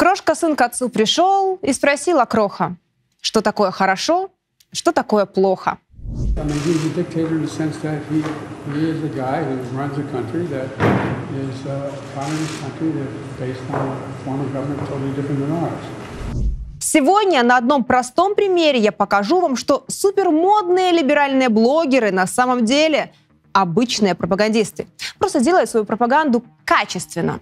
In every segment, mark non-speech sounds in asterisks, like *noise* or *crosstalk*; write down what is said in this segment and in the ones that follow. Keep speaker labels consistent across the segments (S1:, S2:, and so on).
S1: Крошка сын к отцу пришел и спросил Кроха, что такое хорошо, что такое плохо.
S2: I mean, he's a dictator in the sense that he, he is a guy who runs a country that is a communist country that's based on a form of government totally different than ours.
S1: Сегодня на одном простом примере я покажу вам, что супермодные либеральные блогеры на самом деле обычные пропагандисты. Просто делают свою пропаганду качественно.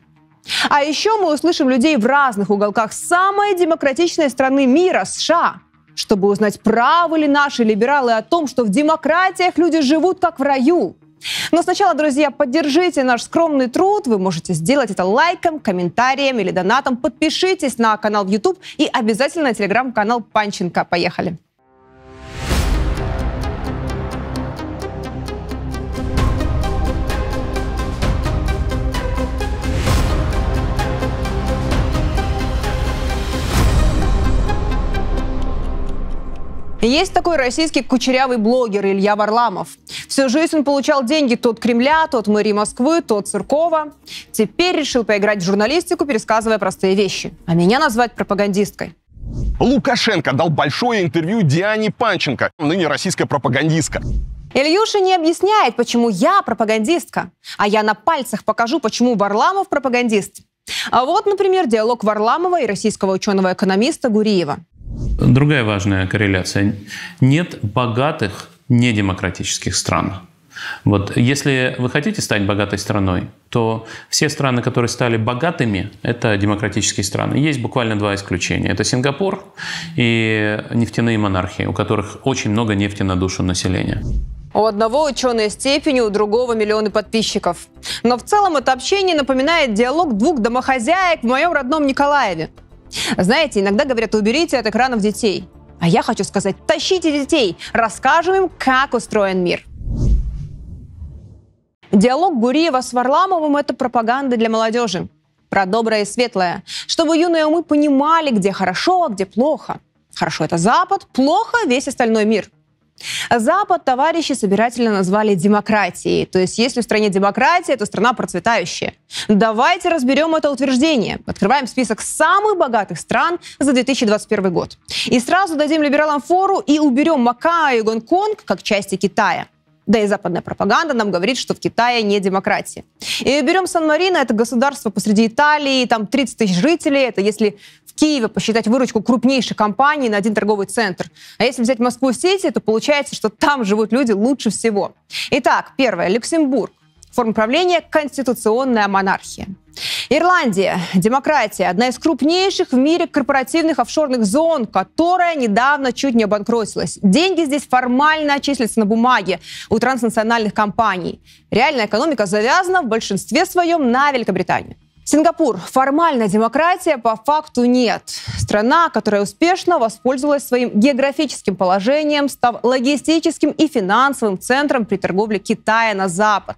S1: А еще мы услышим людей в разных уголках самой демократичной страны мира, США, чтобы узнать, правы ли наши либералы о том, что в демократиях люди живут как в раю. Но сначала, друзья, поддержите наш скромный труд. Вы можете сделать это лайком, комментарием или донатом. Подпишитесь на канал в YouTube и обязательно на телеграм-канал Панченко. Поехали! Есть такой российский кучерявый блогер Илья Варламов. Всю жизнь он получал деньги то от Кремля, то от мэрии Москвы, то от Циркова. Теперь решил поиграть в журналистику, пересказывая простые вещи. А меня назвать пропагандисткой.
S3: Лукашенко дал большое интервью Диане Панченко, ныне российская пропагандистка.
S1: Ильюша не объясняет, почему я пропагандистка, а я на пальцах покажу, почему Варламов пропагандист. А вот, например, диалог Варламова и российского ученого-экономиста Гуриева.
S4: Другая важная корреляция. Нет богатых недемократических стран. Вот если вы хотите стать богатой страной, то все страны, которые стали богатыми, это демократические страны. Есть буквально два исключения. Это Сингапур и нефтяные монархии, у которых очень много нефти на душу населения.
S1: У одного ученые степени, у другого миллионы подписчиков. Но в целом это общение напоминает диалог двух домохозяек в моем родном Николаеве. Знаете, иногда говорят, уберите от экранов детей. А я хочу сказать, тащите детей, расскажем им, как устроен мир. Диалог Гуриева с Варламовым – это пропаганда для молодежи. Про доброе и светлое. Чтобы юные умы понимали, где хорошо, а где плохо. Хорошо – это Запад, плохо – весь остальной мир – Запад товарищи собирательно назвали демократией. То есть если в стране демократия, то страна процветающая. Давайте разберем это утверждение. Открываем список самых богатых стран за 2021 год. И сразу дадим либералам фору и уберем Макао и Гонконг как части Китая. Да и западная пропаганда нам говорит, что в Китае не демократия. И берем Сан-Марино, это государство посреди Италии, там 30 тысяч жителей, это если Киеве посчитать выручку крупнейшей компании на один торговый центр. А если взять Москву-Сити, то получается, что там живут люди лучше всего. Итак, первое. Люксембург. Форма правления – конституционная монархия. Ирландия. Демократия. Одна из крупнейших в мире корпоративных офшорных зон, которая недавно чуть не обанкротилась. Деньги здесь формально числятся на бумаге у транснациональных компаний. Реальная экономика завязана в большинстве своем на Великобританию. Сингапур. Формально демократия, по факту нет. Страна, которая успешно воспользовалась своим географическим положением, став логистическим и финансовым центром при торговле Китая на Запад.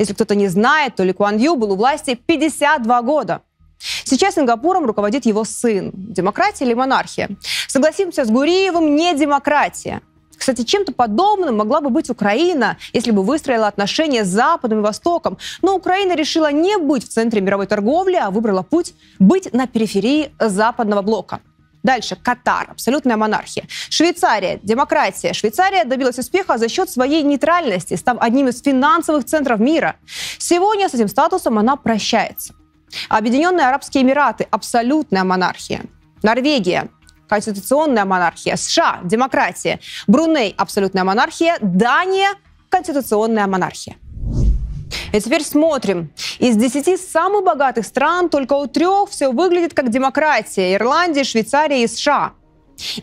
S1: Если кто-то не знает, то Ли Куан Ю был у власти 52 года. Сейчас Сингапуром руководит его сын. Демократия или монархия? Согласимся с Гуриевым, не демократия. Кстати, чем-то подобным могла бы быть Украина, если бы выстроила отношения с Западом и Востоком. Но Украина решила не быть в центре мировой торговли, а выбрала путь быть на периферии западного блока. Дальше Катар, абсолютная монархия. Швейцария, демократия. Швейцария добилась успеха за счет своей нейтральности, став одним из финансовых центров мира. Сегодня с этим статусом она прощается. Объединенные Арабские Эмираты, абсолютная монархия. Норвегия, конституционная монархия. США – демократия. Бруней – абсолютная монархия. Дания – конституционная монархия. И теперь смотрим. Из десяти самых богатых стран только у трех все выглядит как демократия. Ирландия, Швейцария и США.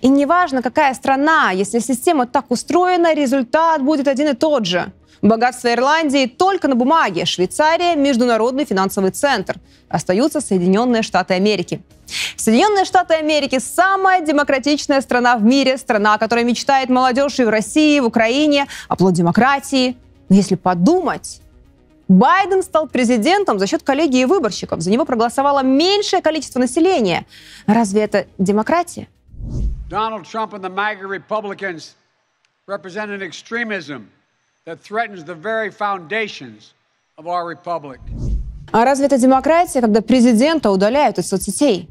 S1: И неважно, какая страна, если система так устроена, результат будет один и тот же. Богатство Ирландии только на бумаге. Швейцария – международный финансовый центр. Остаются Соединенные Штаты Америки. Соединенные Штаты Америки – самая демократичная страна в мире, страна, о которой мечтает молодежь и в России, и в Украине, оплот демократии. Но если подумать, Байден стал президентом за счет коллегии выборщиков. За него проголосовало меньшее количество населения. Разве это демократия? Donald Trump and the MAGA Republicans represent an extremism that threatens the very foundations of our republic. А разве это демократия, когда президента удаляют из соцсетей?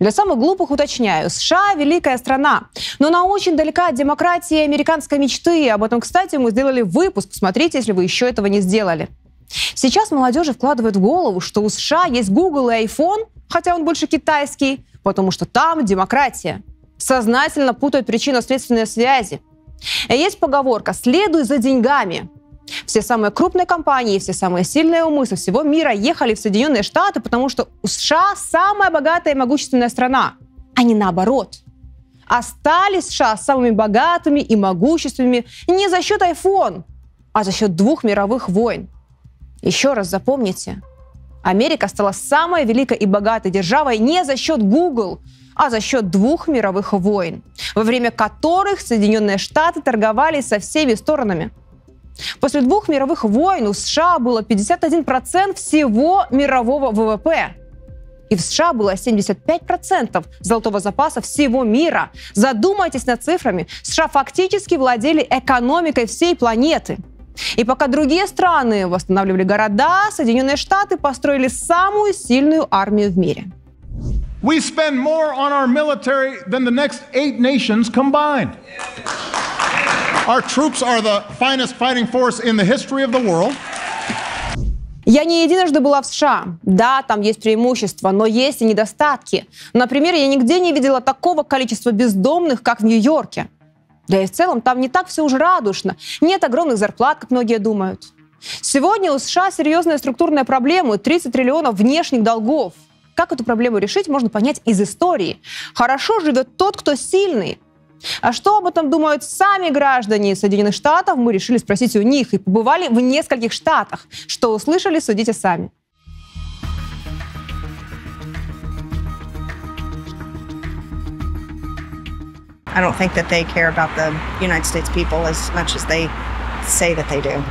S1: Для самых глупых уточняю, США – великая страна, но она очень далека от демократии и американской мечты. Об этом, кстати, мы сделали выпуск. Посмотрите, если вы еще этого не сделали. Сейчас молодежи вкладывают в голову, что у США есть Google и iPhone, хотя он больше китайский, потому что там демократия. Сознательно путают причинно-следственные связи. Есть поговорка «следуй за деньгами». Все самые крупные компании, все самые сильные умы со всего мира ехали в Соединенные Штаты, потому что у США самая богатая и могущественная страна, а не наоборот. Остались США самыми богатыми и могущественными не за счет iPhone, а за счет двух мировых войн. Еще раз запомните, Америка стала самой великой и богатой державой не за счет Google, а за счет двух мировых войн, во время которых Соединенные Штаты торговали со всеми сторонами – После двух мировых войн у США было 51% всего мирового ВВП. И в США было 75% золотого запаса всего мира. Задумайтесь над цифрами. США фактически владели экономикой всей планеты. И пока другие страны восстанавливали города, Соединенные Штаты построили самую сильную армию в мире. We spend more on our military than the next eight nations combined. Our troops are the finest fighting force in the history of the world. Я не единожды была в США. Да, там есть преимущества, но есть и недостатки. Например, я нигде не видела такого количества бездомных, как в Нью-Йорке. Да и в целом там не так все уже радужно. Нет огромных зарплат, как многие думают. Сегодня у США серьезная структурная проблема – 30 триллионов внешних долгов. Как эту проблему решить, можно понять из истории. Хорошо живет тот, кто сильный. А что об этом думают сами граждане Соединенных Штатов, мы решили спросить у них и побывали в нескольких штатах. Что услышали, судите сами. I don't think that they care about the United States people as much as they say that they do.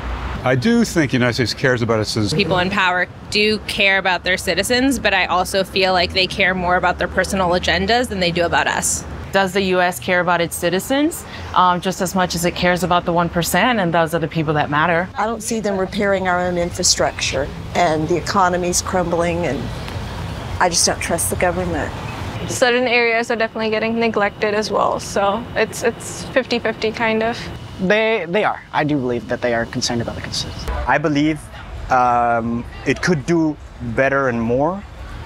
S1: I do think the United States cares about its citizens. People in power do care about their citizens, but I also feel like they care more about their personal agendas than they do about us. does the U.S. care about its citizens um, just as much as it cares about the 1%? And those are the people that matter. I don't see them repairing our own infrastructure, and the economy's crumbling, and I just don't trust the government. Certain areas are definitely getting neglected as well, so it's it's 50-50 kind of. They they are. I do believe that they are concerned about the constituents. I believe um, it could do better and more,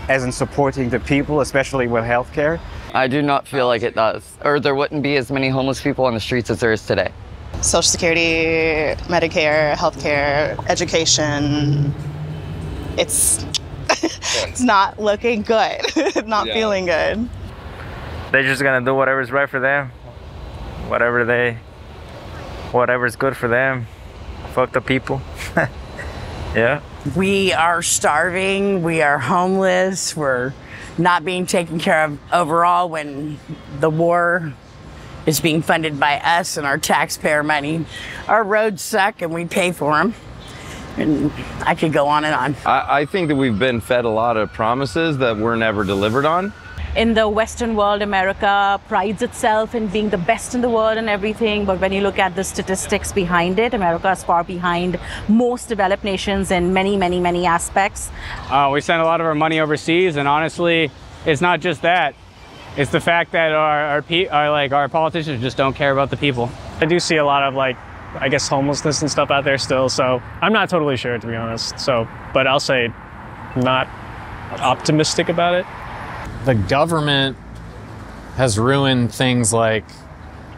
S1: as in supporting the people, especially with healthcare. I do not feel like it does, or there wouldn't be as many homeless people on the streets as there is today. Social Security, Medicare, healthcare, education. It's it's *laughs* not looking good. *laughs* not yeah. feeling good. They're just gonna do whatever's right for them. Whatever they whatever's good for them. Fuck the people. *laughs* yeah. We are starving, we are homeless, we're not being taken care of overall when the war is being funded by us and our taxpayer money. Our roads suck and we pay for them. And I could go on and on. I, I think that we've been fed a lot of promises that were never delivered on in the Western world, America prides itself in being the best in the world and everything. But when you look at the statistics behind it, America is far behind most developed nations in many, many, many aspects. Uh, we send a lot of our money overseas, and honestly, it's not just that. It's the fact that our, our, our like our politicians just don't care about the people. I do see a lot of like I guess homelessness and stuff out there still. So I'm not totally sure to be honest. So, but I'll say not optimistic about it the government has ruined things like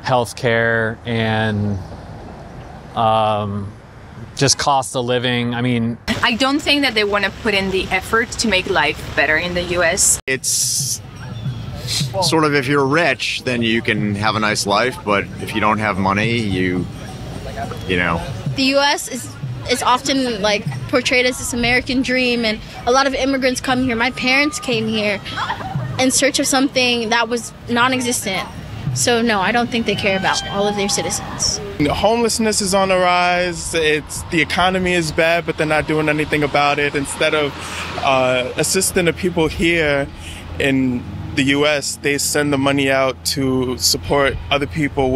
S1: healthcare and um, just cost of living. I mean, I don't think that they want to put in the effort to make life better in the US. It's sort of if you're rich, then you can have a nice life, but if you don't have money, you, you know. The US is is often like portrayed as this American dream, and a lot of immigrants come here. My parents came here in search of something that was non existent. So, no, I don't think they care about all of their citizens. Homelessness is on the rise. It's the economy is bad, but they're not doing anything about it. Instead of uh, assisting the people here in the U.S., they send the money out to support other people.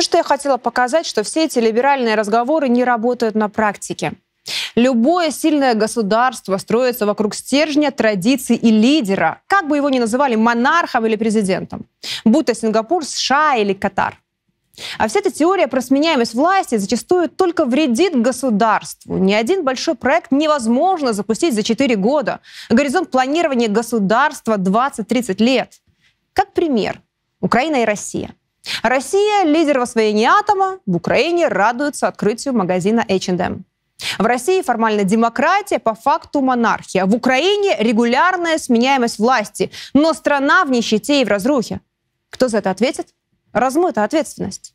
S1: Все, что я хотела показать, что все эти либеральные разговоры не работают на практике. Любое сильное государство строится вокруг стержня, традиций и лидера, как бы его ни называли монархом или президентом, будь то Сингапур, США или Катар. А вся эта теория про сменяемость власти зачастую только вредит государству. Ни один большой проект невозможно запустить за 4 года. Горизонт планирования государства 20-30 лет. Как пример, Украина и Россия. Россия – лидер в освоении атома, в Украине радуется открытию магазина H&M. В России формально демократия, по факту монархия. В Украине регулярная сменяемость власти, но страна в нищете и в разрухе. Кто за это ответит? Размыта ответственность.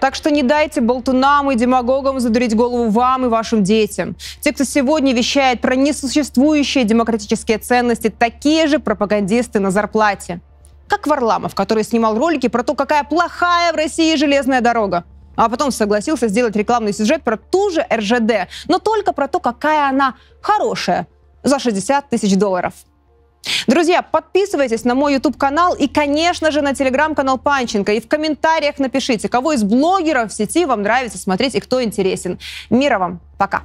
S1: Так что не дайте болтунам и демагогам задурить голову вам и вашим детям. Те, кто сегодня вещает про несуществующие демократические ценности, такие же пропагандисты на зарплате. Как Варламов, который снимал ролики про то, какая плохая в России железная дорога а потом согласился сделать рекламный сюжет про ту же РЖД, но только про то, какая она хорошая за 60 тысяч долларов. Друзья, подписывайтесь на мой YouTube-канал и, конечно же, на телеграм-канал Панченко. И в комментариях напишите, кого из блогеров в сети вам нравится смотреть и кто интересен. Мира вам. Пока.